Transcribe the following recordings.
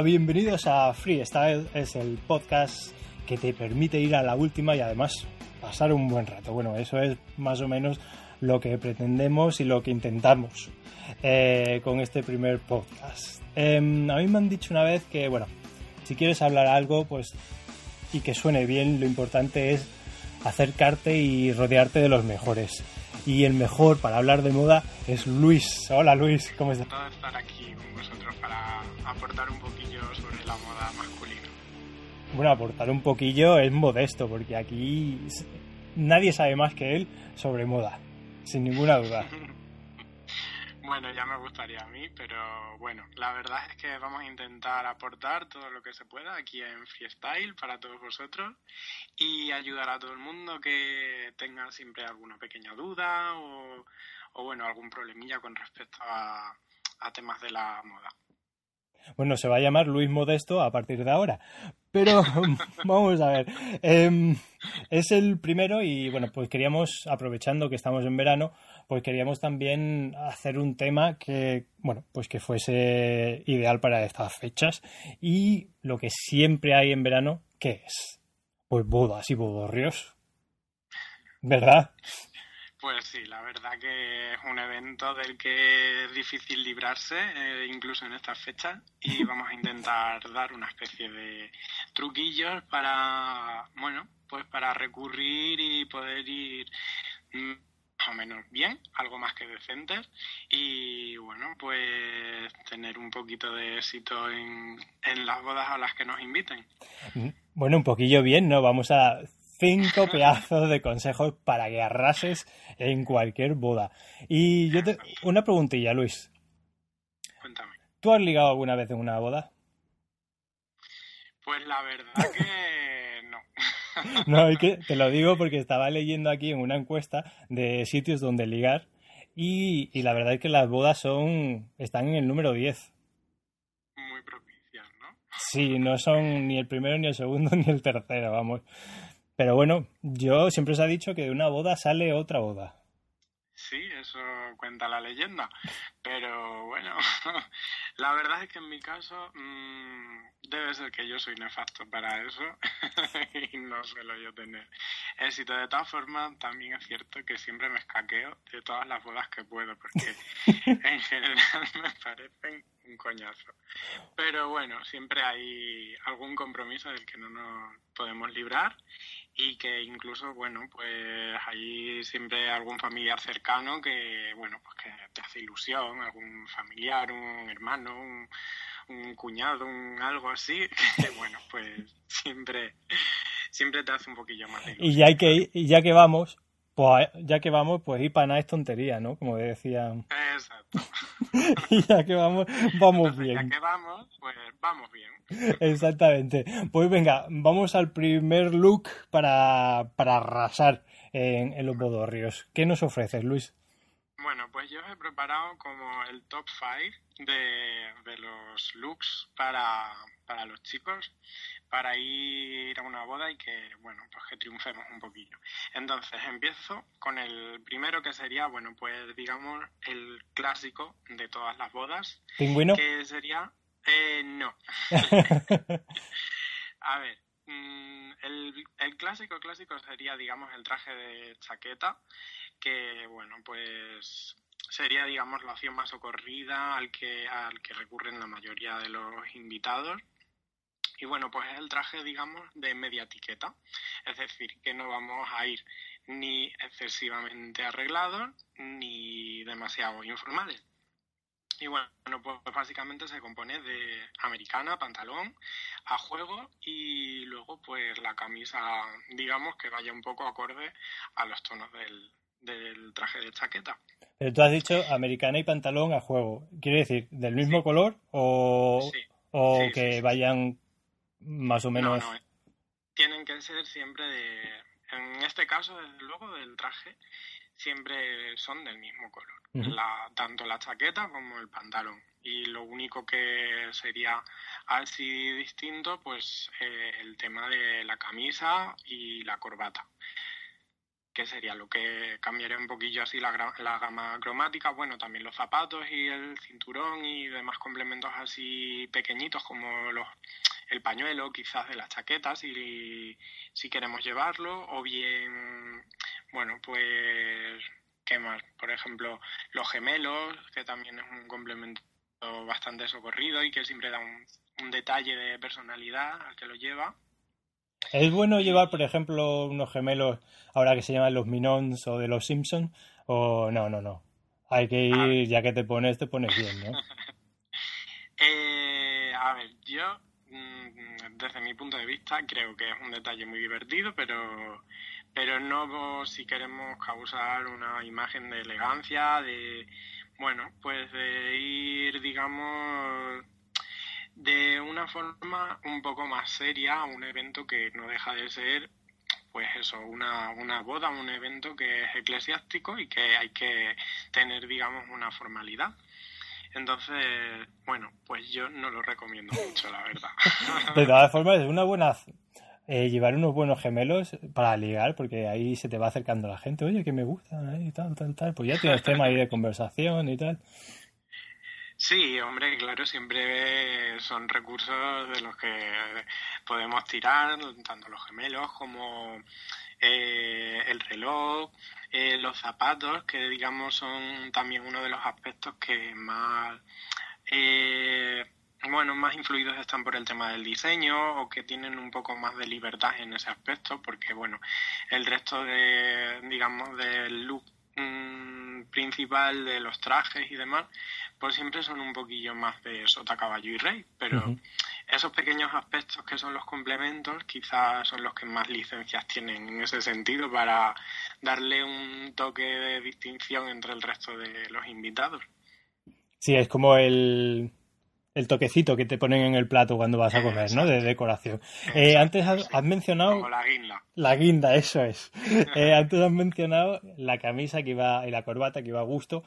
Hola, bienvenidos a Freestyle, es el podcast que te permite ir a la última y además pasar un buen rato. Bueno, eso es más o menos lo que pretendemos y lo que intentamos eh, con este primer podcast. Em, a mí me han dicho una vez que, bueno, si quieres hablar algo, pues y que suene bien, lo importante es acercarte y rodearte de los mejores. Y el mejor para hablar de moda es Luis. Hola Luis, ¿cómo estás? estar aquí con vosotros para aportar un Bueno, aportar un poquillo es modesto, porque aquí nadie sabe más que él sobre moda, sin ninguna duda. Bueno, ya me gustaría a mí, pero bueno, la verdad es que vamos a intentar aportar todo lo que se pueda aquí en Freestyle para todos vosotros y ayudar a todo el mundo que tenga siempre alguna pequeña duda o, bueno, algún problemilla con respecto a, temas de la moda. Bueno, se va a llamar Luis Modesto a partir de ahora. Pero vamos a ver. Em, es el primero y bueno, pues queríamos, aprovechando que estamos en verano, pues queríamos también hacer un tema que, bueno, pues que fuese ideal para estas fechas. Y lo que siempre hay en verano, ¿qué es? Pues bodas y bodorrios. ¿Verdad? Pues sí, la verdad que es un evento del que es difícil librarse, eh, incluso en estas fechas, y vamos a intentar dar una especie de truquillos para, bueno, pues para recurrir y poder ir más o menos bien, algo más que decentes y bueno, pues tener un poquito de éxito en, en las bodas a las que nos inviten. Mm, bueno, un poquillo bien, ¿no? Vamos a cinco pedazos de consejos para que arrases en cualquier boda. Y yo te... Una preguntilla, Luis. Cuéntame. ¿Tú has ligado alguna vez en una boda? Pues la verdad que no. No, es que te lo digo porque estaba leyendo aquí en una encuesta de sitios donde ligar y, la verdad es que las bodas son están en el número 10. Muy propicias, ¿no? Sí, no son ni el primero, ni el segundo, ni el tercero, vamos. Pero bueno, yo siempre os he dicho que de una boda sale otra boda. Sí, eso cuenta la leyenda. Pero bueno, la verdad es que en mi caso mmm, debe ser que yo soy nefasto para eso y no suelo yo tener éxito. De todas formas, también es cierto que siempre me escaqueo de todas las bodas que puedo porque en general me parecen un coñazo. Pero bueno, siempre hay algún compromiso del que no nos podemos librar y que incluso, bueno, pues hay siempre algún familiar cercano que, bueno, pues que te hace ilusión, algún familiar, un hermano, un, cuñado, un algo así, que bueno, pues siempre, siempre te hace un poquillo más de Y ya que, y ya que vamos, pues ya que vamos, pues ir para nada es tontería, ¿no? Como decían. Exacto. y ya que vamos, vamos bien. Ya que vamos, pues vamos bien. Exactamente. Pues venga, vamos al primer look para, para arrasar en, en los bodorrios. ¿Qué nos ofreces, Luis? Bueno, pues yo he preparado como el top 5 de, de, los looks para, para los chicos para ir a una boda y que, bueno, pues que triunfemos un poquillo. Entonces, empiezo con el primero que sería, bueno, pues digamos el clásico de todas las bodas. ¿Pingüino? Que sería... Eh, no. a ver, mm, el, el clásico clásico sería, digamos, el traje de chaqueta, que, bueno, pues sería, digamos, la opción más socorrida al que, al que recurren la mayoría de los invitados y bueno, pues es el traje, digamos, de media etiqueta. Es decir, que no vamos a ir ni excesivamente arreglados ni demasiado informales. Y bueno, pues básicamente se compone de americana, pantalón, a juego y luego pues la camisa, digamos, que vaya un poco acorde a los tonos del, del traje de chaqueta. Pero tú has dicho americana y pantalón a juego. ¿Quiere decir del mismo color o, o que vayan más o menos. No, no, tienen que ser siempre de. En este caso, desde luego, del traje, siempre son del mismo color. la, tanto la chaqueta como el pantalón. Y lo único que sería así distinto, pues eh, el tema de la camisa y la corbata. que sería lo que cambiaría un poquillo así la, la gama cromática. Bueno, también los zapatos y el cinturón y demás complementos así pequeñitos como los el pañuelo quizás de las chaquetas si, si queremos llevarlo o bien, bueno, pues, ¿qué más? Por ejemplo, los gemelos, que también es un complemento bastante socorrido y que siempre da un, un detalle de personalidad al que lo lleva. ¿Es bueno llevar, por ejemplo, unos gemelos ahora que se llaman los Minons o de los Simpsons? O no, no, no. Hay que ir, ya que te pones, te pones bien, ¿no? eh, a ver, yo, desde mi punto de vista, creo que es un detalle muy divertido, pero, pero no si queremos causar una imagen de elegancia, de, bueno, pues de ir, digamos, de una forma un poco más seria a un evento que no deja de ser pues eso, una, una boda, un evento que es eclesiástico y que hay que tener, digamos, una formalidad. Entonces, bueno, pues yo no lo recomiendo mucho, la verdad. De todas formas, es una buena eh, llevar unos buenos gemelos para ligar, porque ahí se te va acercando la gente, oye, que me gusta, y eh, tal, tal, tal. Pues ya tienes tema ahí de conversación y tal. Sí, hombre, claro, siempre son recursos de los que podemos tirar, tanto los gemelos como eh, el reloj, eh, los zapatos, que digamos son también uno de los aspectos que más, eh, bueno, más influidos están por el tema del diseño o que tienen un poco más de libertad en ese aspecto, porque bueno, el resto de, digamos, del look mm, principal de los trajes y demás, pues siempre son un poquillo más de sota, caballo y rey, pero esos pequeños aspectos que son los complementos quizás son los que más licencias tienen en ese sentido para darle un toque de distinción entre el resto de los invitados. Sí, es como el, el toquecito que te ponen en el plato cuando vas a comer, ¿no? De decoración. Eh, antes has, mencionado... Como la guinda. La guinda, eso es. Eh, antes has mencionado la camisa que iba y la corbata que iba a gusto.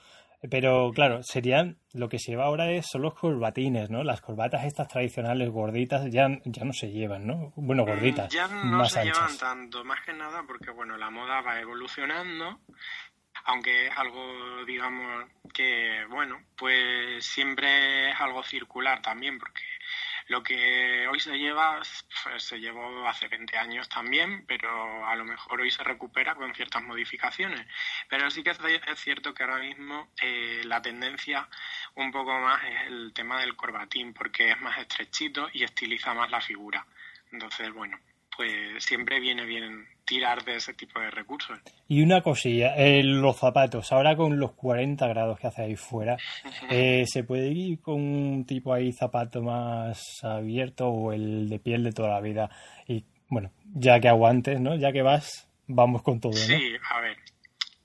Pero claro, serían lo que se lleva ahora es son los corbatines, ¿no? Las corbatas estas tradicionales gorditas ya, ya no se llevan, ¿no? Bueno, gorditas. Ya no se llevan tanto, más que nada porque bueno, la moda va evolucionando, aunque es algo, digamos, que bueno, pues siempre es algo circular también, porque lo que hoy se lleva, pues, se llevó hace 20 años también, pero a lo mejor hoy se recupera con ciertas modificaciones. Pero sí que es cierto que ahora mismo eh, la tendencia un poco más es el tema del corbatín, porque es más estrechito y estiliza más la figura. Entonces, bueno, pues siempre viene bien tirar de ese tipo de recursos. Y una cosilla, eh, los zapatos, ahora con los 40 grados que hace ahí fuera, eh, ¿se puede ir con un tipo ahí zapato más abierto o el de piel de toda la vida? Y bueno, ya que aguantes, ¿no? Ya que vas, vamos con todo, ¿no? Sí, a ver,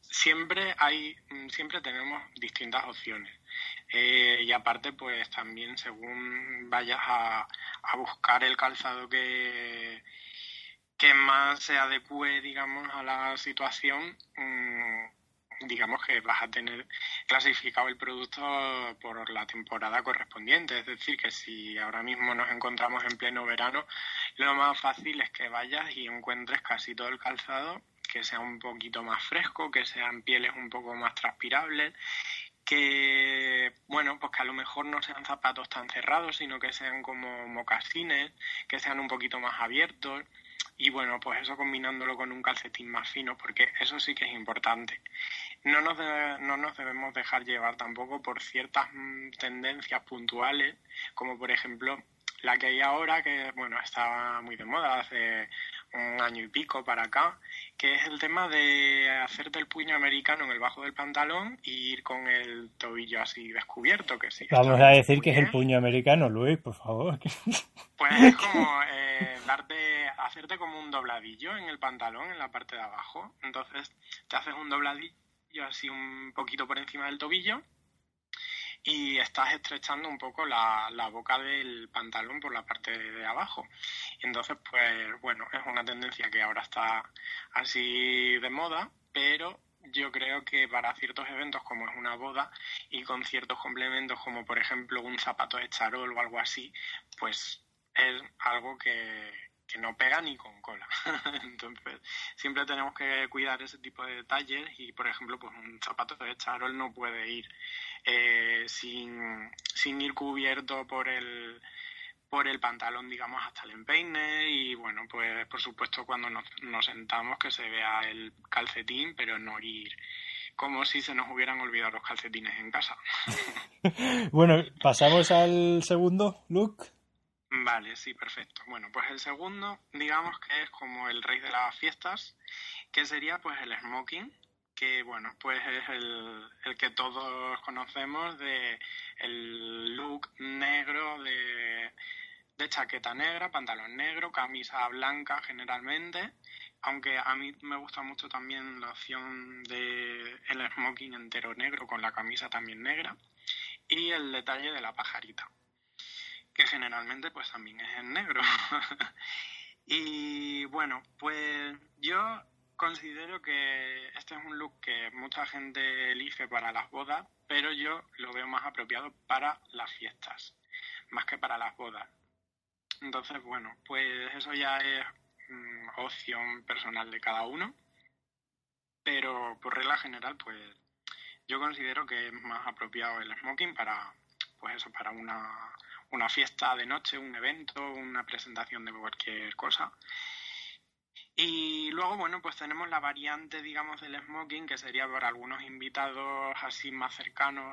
siempre hay, siempre tenemos distintas opciones. Eh, y aparte, pues también según vayas a, a buscar el calzado que que más se adecue, digamos, a la situación, mm, digamos que vas a tener clasificado el producto por la temporada correspondiente. Es decir, que si ahora mismo nos encontramos en pleno verano, lo más fácil es que vayas y encuentres casi todo el calzado que sea un poquito más fresco, que sean pieles un poco más transpirables que bueno, pues que a lo mejor no sean zapatos tan cerrados, sino que sean como mocasines, que sean un poquito más abiertos y bueno, pues eso combinándolo con un calcetín más fino, porque eso sí que es importante. No nos, no nos debemos dejar llevar tampoco por ciertas mm, tendencias puntuales, como por ejemplo la que hay ahora, que bueno, está muy de moda hace un año y pico para acá, que es el tema de hacerte el puño americano en el bajo del pantalón y ir con el tobillo así descubierto, que sí. Vamos a decir que es el puño americano, Luis, por favor. Pues es como eh, darte, hacerte como un dobladillo en el pantalón, en la parte de abajo. Entonces te haces un dobladillo así un poquito por encima del tobillo y estás estrechando un poco la, la boca del pantalón por la parte de, abajo. Entonces, pues bueno, es una tendencia que ahora está así de moda, pero yo creo que para ciertos eventos como es una boda y con ciertos complementos como por ejemplo un zapato de charol o algo así, pues es algo que, que no pega ni con cola. Entonces, siempre tenemos que cuidar ese tipo de detalles y, por ejemplo, pues un zapato de charol no puede ir eh, sin, sin ir cubierto por el por el pantalón, digamos, hasta el empeine y, bueno, pues por supuesto cuando nos, nos sentamos que se vea el calcetín, pero no ir como si se nos hubieran olvidado los calcetines en casa. bueno, pasamos al segundo look. Vale, sí, perfecto. Bueno, pues el segundo, digamos que es como el rey de las fiestas, que sería pues el smoking, que bueno, pues es el, el que todos conocemos de el look negro de, de chaqueta negra, pantalón negro, camisa blanca generalmente, aunque a mí me gusta mucho también la opción de el smoking entero negro con la camisa también negra y el detalle de la pajarita que generalmente pues también es en negro. y bueno, pues yo considero que este es un look que mucha gente elige para las bodas, pero yo lo veo más apropiado para las fiestas, más que para las bodas. Entonces, bueno, pues eso ya es mm, opción personal de cada uno, pero por regla general, pues yo considero que es más apropiado el smoking para, pues eso, para una una fiesta de noche, un evento, una presentación de cualquier cosa. Y luego, bueno, pues tenemos la variante, digamos, del smoking, que sería para algunos invitados así más cercanos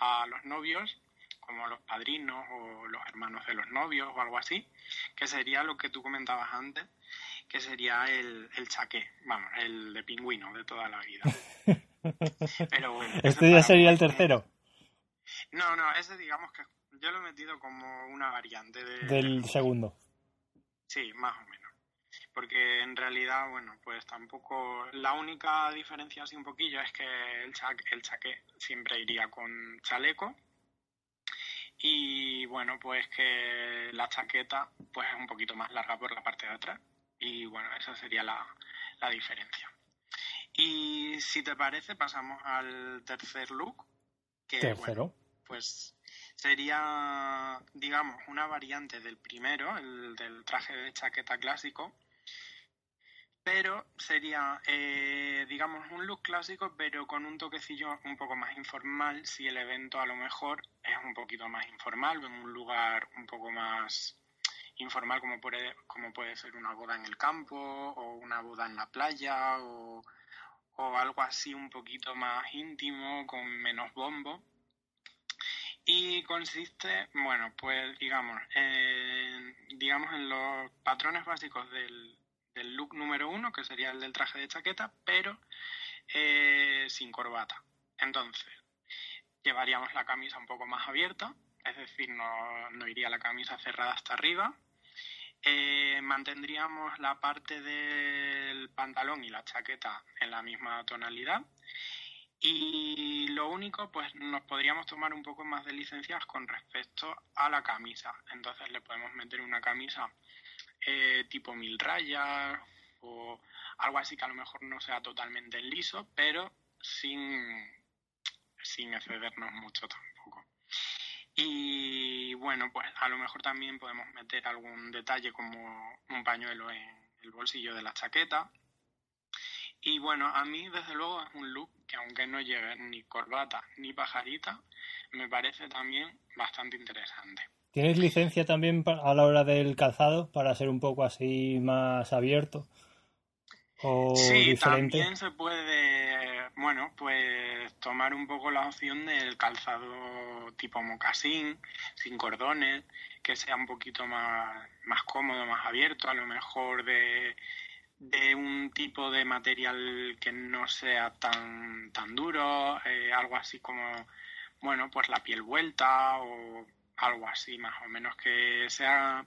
a los novios, como los padrinos o los hermanos de los novios o algo así, que sería lo que tú comentabas antes, que sería el, el chaqué, vamos, el de pingüino de toda la vida. Pero bueno. ¿Este ya sería el tercero? No, no, ese digamos que yo lo he metido como una variante del segundo. Sí, más o menos. Porque en realidad, bueno, pues tampoco. La única diferencia así un poquillo es que el, el chaqué siempre iría con chaleco. Y bueno, pues que la chaqueta pues es un poquito más larga por la parte de atrás. Y bueno, esa sería la, la diferencia. Y si te parece, pasamos al tercer look. Que, Tercero. pues sería, digamos, una variante del primero, el del traje de chaqueta clásico, pero sería, eh, digamos, un look clásico, pero con un toquecillo un poco más informal, si el evento a lo mejor es un poquito más informal, en un lugar un poco más informal como puede, como puede ser una boda en el campo o una boda en la playa o, o algo así un poquito más íntimo, con menos bombo. Y consiste, bueno, pues digamos, digamos en los patrones básicos del, del look número uno, que sería el del traje de chaqueta, pero eh, sin corbata. Entonces, llevaríamos la camisa un poco más abierta, es decir, no, no iría la camisa cerrada hasta arriba. Eh, mantendríamos la parte del pantalón y la chaqueta en la misma tonalidad y lo único, pues nos podríamos tomar un poco más de licencias con respecto a la camisa. Entonces le podemos meter una camisa eh, tipo mil rayas o algo así que a lo mejor no sea totalmente liso, pero sin, sin excedernos mucho tampoco. Y bueno, pues a lo mejor también podemos meter algún detalle como un pañuelo en el bolsillo de la chaqueta y bueno, a mí desde luego es un look que aunque no lleve ni corbata ni pajarita, me parece también bastante interesante. ¿Tienes licencia también a la hora del calzado para ser un poco así más abierto? ¿O sí, también se puede, bueno, pues tomar un poco la opción del calzado tipo mocasín, sin cordones, que sea un poquito más, más cómodo, más abierto, a lo mejor de de un tipo de material que no sea tan, tan duro, eh, algo así como, bueno, pues la piel vuelta o algo así más o menos que sea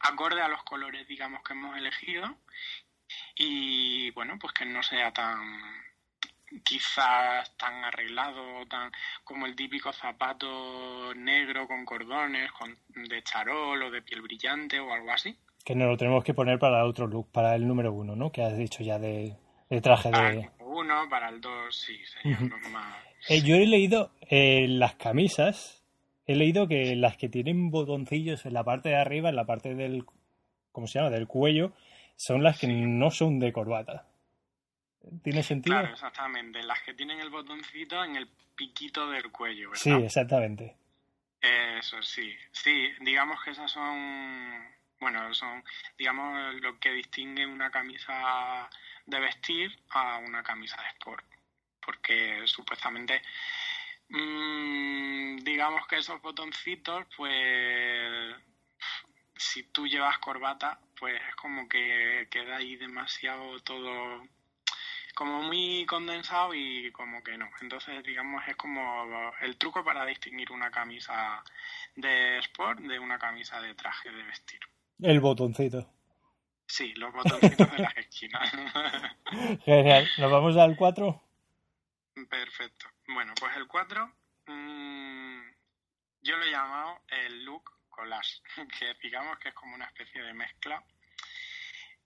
acorde a los colores, digamos, que hemos elegido. Y, bueno, pues que no sea tan quizás tan arreglado tan como el típico zapato negro con cordones con, de charol o de piel brillante o algo así. Que nos lo tenemos que poner para el otro look, para el número uno, ¿no? Que has dicho ya de, traje para de... El uno, para el dos, sí, serían los más... Eh, yo he leído eh, las camisas, he leído que las que tienen botoncillos en la parte de arriba, en la parte del, ¿cómo se llama? Del cuello, son las que no son de corbata. ¿Tiene sentido? Claro, exactamente. Las que tienen el botoncito en el piquito del cuello, ¿verdad? Sí, exactamente. Eso sí. Sí, digamos que esas son, bueno, son, digamos, lo que distingue una camisa de vestir a una camisa de sport. Porque supuestamente, mmm, digamos que esos botoncitos, pues, si tú llevas corbata, pues es como que queda ahí demasiado todo como muy condensado y como que no. Entonces, digamos, es como el truco para distinguir una camisa de sport de una camisa de traje de vestir. El botoncito. Sí, los botoncitos de las esquinas. Genial. ¿Nos vamos al 4? Perfecto. Bueno, pues el 4 mmm, yo lo he llamado el look collage, que digamos que es como una especie de mezcla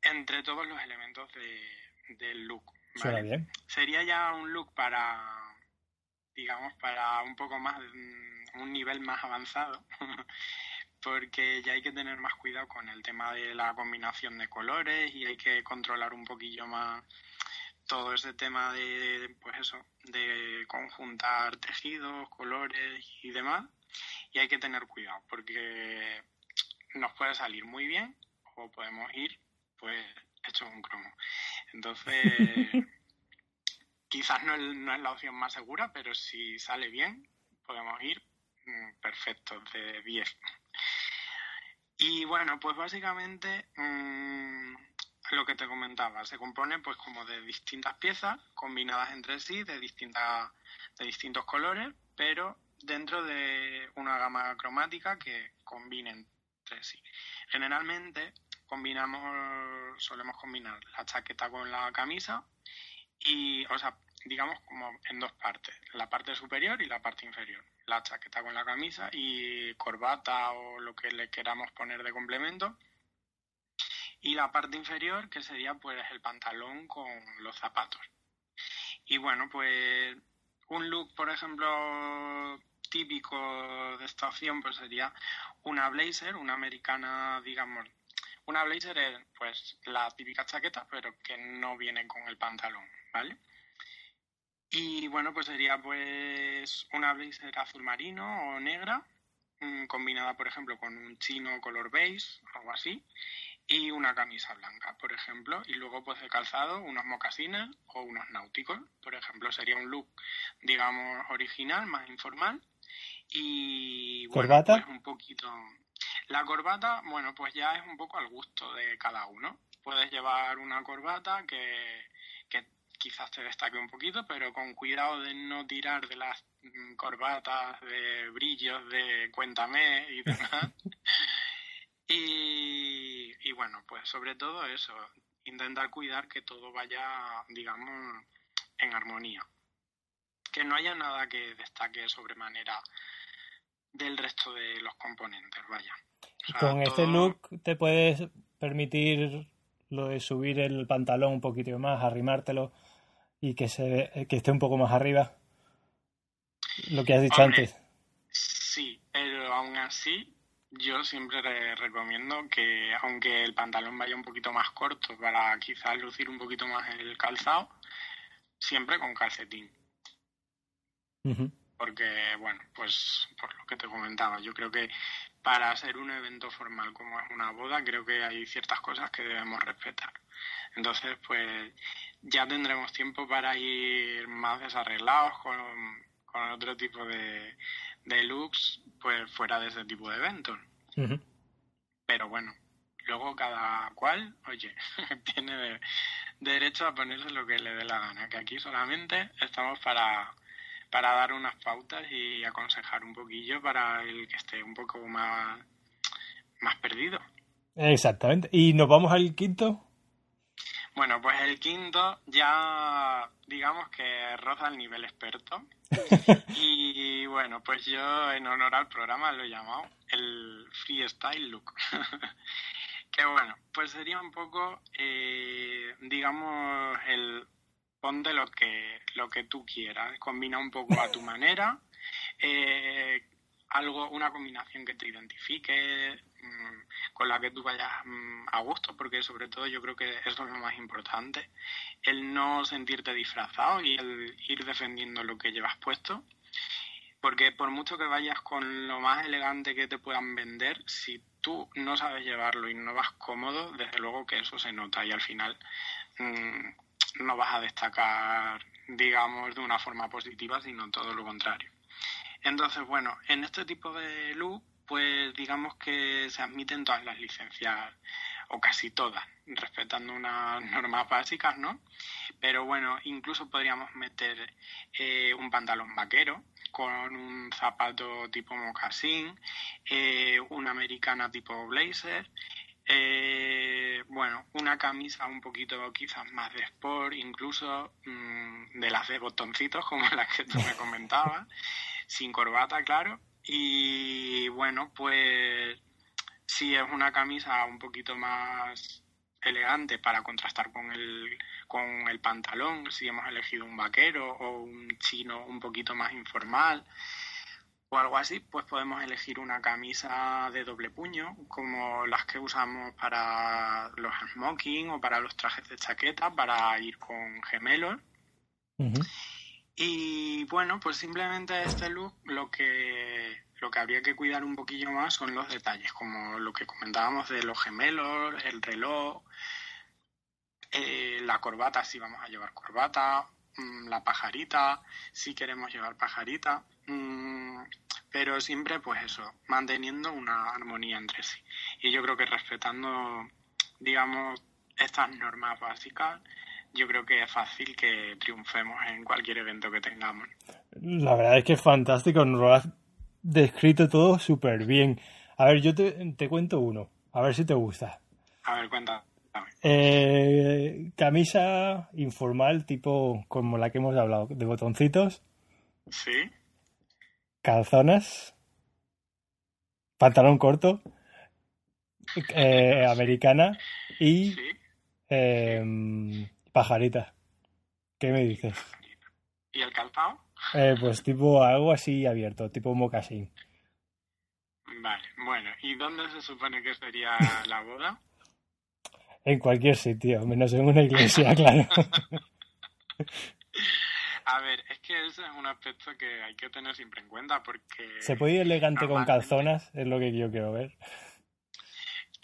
entre todos los elementos de, del look. bien. Sería ya un look para, digamos, para un poco más, un nivel más avanzado, porque ya hay que tener más cuidado con el tema de la combinación de colores y hay que controlar un poquillo más todo ese tema de, pues eso, de conjuntar tejidos, colores y demás. Y hay que tener cuidado porque nos puede salir muy bien o podemos ir pues hecho un cromo. Entonces, quizás no es, no es la opción más segura, pero si sale bien, podemos ir mm, perfecto, de 10. Y bueno, pues básicamente mmm, lo que te comentaba, se compone pues como de distintas piezas combinadas entre sí, de, distintas, de distintos colores, pero dentro de una gama cromática que combinen entre sí. Generalmente combinamos, solemos combinar la chaqueta con la camisa y, o sea, digamos como en dos partes, la parte superior y la parte inferior. La chaqueta con la camisa y corbata o lo que le queramos poner de complemento y la parte inferior que sería pues el pantalón con los zapatos. Y bueno, pues un look, por ejemplo, típico de esta opción pues sería una blazer, una americana, digamos, una blazer es pues la típica chaqueta, pero que no viene con el pantalón, ¿vale? Y bueno, pues sería pues una blazer azul marino o negra, mm, combinada por ejemplo con un chino color beige, algo así, y una camisa blanca, por ejemplo, y luego pues de calzado unos mocasines o unos náuticos, por ejemplo, sería un look, digamos, original, más informal y bueno, ¿Corbata? pues un poquito la corbata, bueno, pues ya es un poco al gusto de cada uno. Puedes llevar una corbata que, que quizás te destaque un poquito, pero con cuidado de no tirar de las mm, corbatas de brillos de cuéntame y demás. Y, y bueno, pues sobre todo eso, intentar cuidar que todo vaya, digamos, en armonía. Que no haya nada que destaque sobremanera del resto de los componentes, vaya. O sea, Con este look te puedes permitir lo de subir el pantalón un poquito más, arrimártelo y que se que esté un poco más arriba. Lo que has dicho Hombre, antes. Sí, pero aún así yo siempre recomiendo que aunque el pantalón vaya un poquito más corto para quizás lucir un poquito más el calzado, siempre con calcetín. Porque, bueno, pues por lo que te comentaba, yo creo que para hacer un evento formal como es una boda, creo que hay ciertas cosas que debemos respetar. Entonces, pues ya tendremos tiempo para ir más desarreglados con, con otro tipo de, de looks, pues fuera de ese tipo de eventos. Pero bueno, luego cada cual, oye, tiene de- derecho a ponerse lo que le dé la gana, que aquí solamente estamos para, para dar unas pautas y aconsejar un poquillo para el que esté un poco más, más perdido. Exactamente. ¿Y nos vamos al quinto? Bueno, pues el quinto ya digamos que roza el nivel experto. Y bueno, pues yo en honor al programa lo he llamado el freestyle look. que bueno, pues sería un poco, eh, digamos, el ponte lo que, lo que tú quieras, combina un poco a tu manera, eh, algo, una combinación que te identifique, con la que tú vayas mm, a gusto, porque sobre todo yo creo que eso es lo más importante, el no sentirte disfrazado y el ir defendiendo lo que llevas puesto. Porque por mucho que vayas con lo más elegante que te puedan vender, si tú no sabes llevarlo y no vas cómodo, desde luego que eso se nota y al final mm, no vas a destacar, digamos, de una forma positiva, sino todo lo contrario. Entonces, bueno, en este tipo de look, pues digamos que se admiten todas las licencias, o casi todas, respetando unas normas básicas, ¿no? Pero bueno, incluso podríamos meter eh, un pantalón vaquero con un zapato tipo mocasín, eh, una americana tipo blazer, eh, bueno, una camisa un poquito quizás más de sport, incluso mm, de las de botoncitos como las que tú me comentabas sin corbata, claro. Y bueno, pues si es una camisa un poquito más elegante para contrastar con el, con el pantalón, si hemos elegido un vaquero o un chino un poquito más informal o algo así, pues podemos elegir una camisa de doble puño, como las que usamos para los smoking o para los trajes de chaqueta, para ir con gemelos. Y bueno, pues simplemente este look lo que, lo que habría que cuidar un poquillo más son los detalles, como lo que comentábamos de los gemelos, el reloj, eh, la corbata, si vamos a llevar corbata, mm, la pajarita, si queremos llevar pajarita, mm, pero siempre pues eso, manteniendo una armonía entre sí. Y yo creo que respetando, digamos, estas normas básicas, yo creo que es fácil que triunfemos en cualquier evento que tengamos. La verdad es que es fantástico, nos lo has descrito todo súper bien. A ver, yo te, cuento uno, a ver si te gusta. A ver, cuenta. Eh, camisa informal, tipo como la que hemos hablado, de botoncitos. Sí. Calzonas. Pantalón corto. Eh, americana. Y. ¿Sí? Em, Pajarita. ¿Qué me dices? ¿Y el calzado? Eh, pues tipo algo así abierto, tipo mocasín. Vale, bueno, ¿y dónde se supone que sería la boda? En cualquier sitio, menos en una iglesia, claro. A ver, es que ese es un aspecto que hay que tener siempre en cuenta porque... ¿Se puede ir elegante con calzonas? Es lo que yo quiero ver.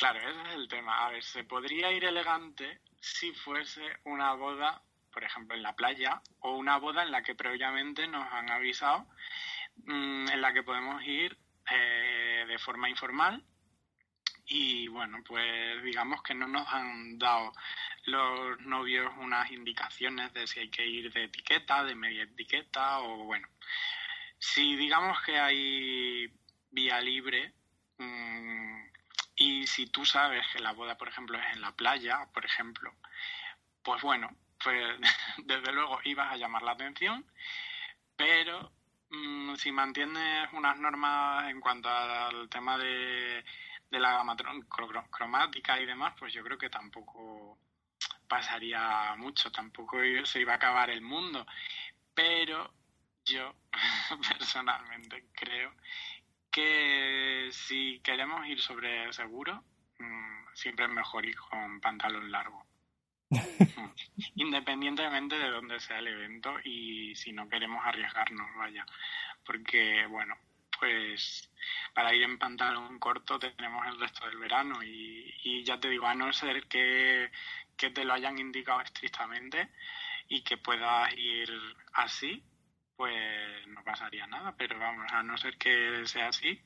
Claro, ese es el tema. A ver, se podría ir elegante si fuese una boda, por ejemplo, en la playa, o una boda en la que previamente nos han avisado, mm, en la que podemos ir eh, de forma informal. Y bueno, pues digamos que no nos han dado los novios unas indicaciones de si hay que ir de etiqueta, de media etiqueta o bueno. Si digamos que hay vía libre, mm, y si tú sabes que la boda, por ejemplo, es en la playa, por ejemplo, pues bueno, pues desde luego ibas a llamar la atención, pero mm, si mantienes unas normas en cuanto al tema de, de la gama cromática y demás, pues yo creo que tampoco pasaría mucho, tampoco se iba a acabar el mundo. Pero yo personalmente creo que si queremos ir sobre seguro, mm, siempre es mejor ir con pantalón largo. Independientemente de dónde sea el evento y si no queremos arriesgarnos, vaya. Porque, bueno, pues para ir en pantalón corto tenemos el resto del verano y, y ya te digo, a no ser que, que te lo hayan indicado estrictamente y que puedas ir así, pues no pasaría nada, pero vamos, a no ser que sea así,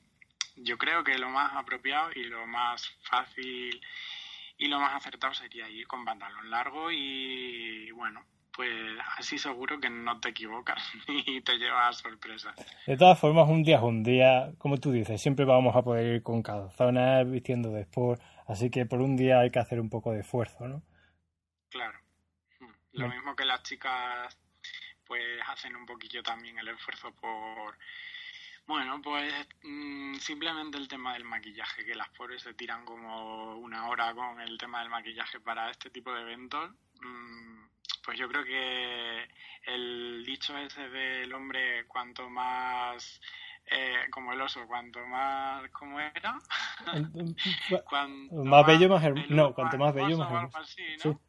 yo creo que lo más apropiado y lo más fácil y lo más acertado sería ir con pantalón largo y bueno, pues así seguro que no te equivocas y te llevas sorpresas. De todas formas, un día es un día, como tú dices, siempre vamos a poder ir con calzones, vistiendo de sport, así que por un día hay que hacer un poco de esfuerzo, ¿no? Claro. Lo mismo que las chicas pues hacen un poquillo también el esfuerzo por bueno, pues mm, simplemente el tema del maquillaje, que las pobres se tiran como una hora con el tema del maquillaje para este tipo de eventos. Mm, pues yo creo que el dicho ese del hombre, cuanto más, eh, como el oso, cuanto más, ¿cómo era? más bello, más hermoso. No, cuanto más bello, más hermoso.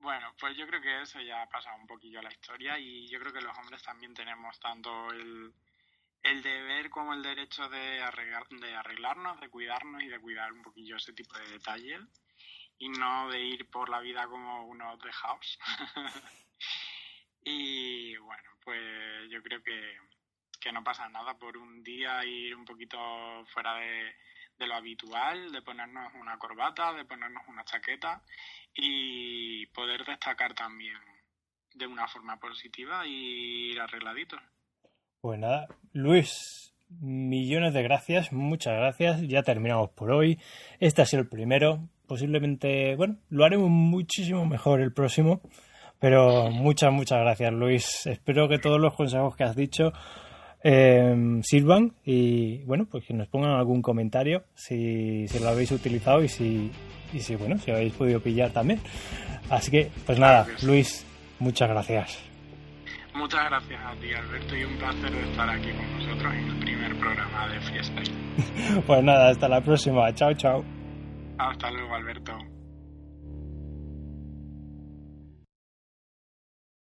Bueno, pues yo creo que eso ya ha pasado un poquillo la historia y yo creo que los hombres también tenemos tanto el, el deber como el derecho de, de arreglarnos, de cuidarnos y de cuidar un poquillo ese tipo de detalles y no de ir por la vida como unos dejados. y bueno, pues yo creo que, que no pasa nada por un día ir un poquito fuera de, de lo habitual, de ponernos una corbata, de ponernos una chaqueta y poder destacar también de una forma positiva y ir arregladitos. Pues nada, Luis, millones de gracias, muchas gracias. Ya terminamos por hoy. Este ha sido el primero. Posiblemente, bueno, lo haremos muchísimo mejor el próximo. Pero muchas, muchas gracias, Luis. Espero que todos los consejos que has dicho eh, sirvan y, bueno, pues que nos pongan algún comentario si, si lo habéis utilizado y si, y si, bueno, si habéis podido pillar también. Así que, pues nada, Luis, muchas gracias. Muchas gracias a ti, Alberto, y un placer estar aquí con nosotros en el primer programa de Freestyle. pues nada, hasta la próxima. Chao, chao. Hasta luego, Alberto.